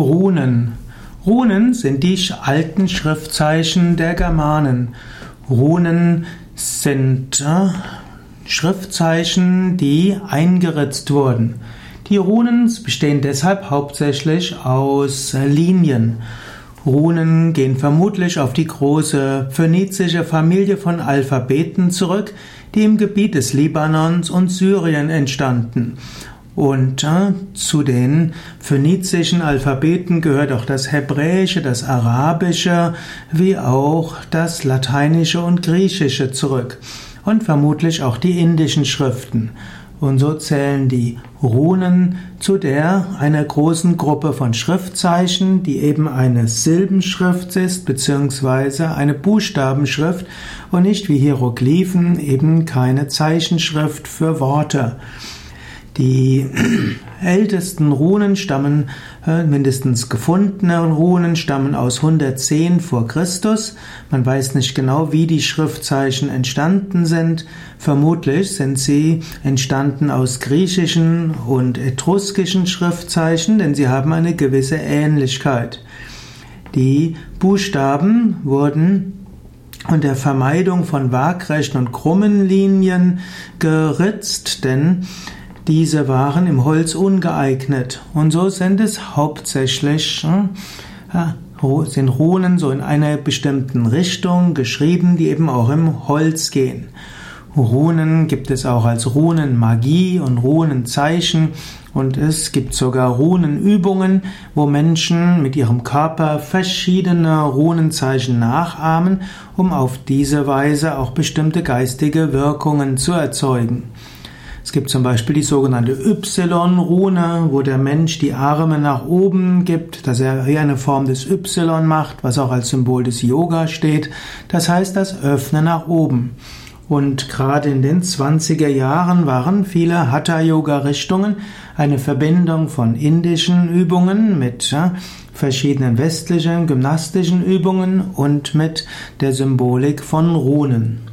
Runen. Runen sind die alten Schriftzeichen der Germanen. Runen sind äh, Schriftzeichen, die eingeritzt wurden. Die Runen bestehen deshalb hauptsächlich aus Linien. Runen gehen vermutlich auf die große phönizische Familie von Alphabeten zurück, die im Gebiet des Libanons und Syrien entstanden. Und äh, zu den phönizischen Alphabeten gehört auch das Hebräische, das Arabische, wie auch das Lateinische und Griechische zurück. Und vermutlich auch die indischen Schriften. Und so zählen die Runen zu der einer großen Gruppe von Schriftzeichen, die eben eine Silbenschrift ist, beziehungsweise eine Buchstabenschrift und nicht wie Hieroglyphen eben keine Zeichenschrift für Worte. Die ältesten Runen stammen, äh, mindestens gefundene Runen stammen aus 110 vor Christus. Man weiß nicht genau, wie die Schriftzeichen entstanden sind. Vermutlich sind sie entstanden aus griechischen und etruskischen Schriftzeichen, denn sie haben eine gewisse Ähnlichkeit. Die Buchstaben wurden unter Vermeidung von waagrechten und krummen Linien geritzt, denn diese waren im Holz ungeeignet. Und so sind es hauptsächlich, äh, sind Runen so in einer bestimmten Richtung geschrieben, die eben auch im Holz gehen. Runen gibt es auch als Runenmagie und Runenzeichen und es gibt sogar Runenübungen, wo Menschen mit ihrem Körper verschiedene Runenzeichen nachahmen, um auf diese Weise auch bestimmte geistige Wirkungen zu erzeugen. Es gibt zum Beispiel die sogenannte Y-Rune, wo der Mensch die Arme nach oben gibt, dass er hier eine Form des Y macht, was auch als Symbol des Yoga steht. Das heißt das Öffnen nach oben. Und gerade in den 20er Jahren waren viele Hatha-Yoga-Richtungen eine Verbindung von indischen Übungen mit verschiedenen westlichen gymnastischen Übungen und mit der Symbolik von Runen.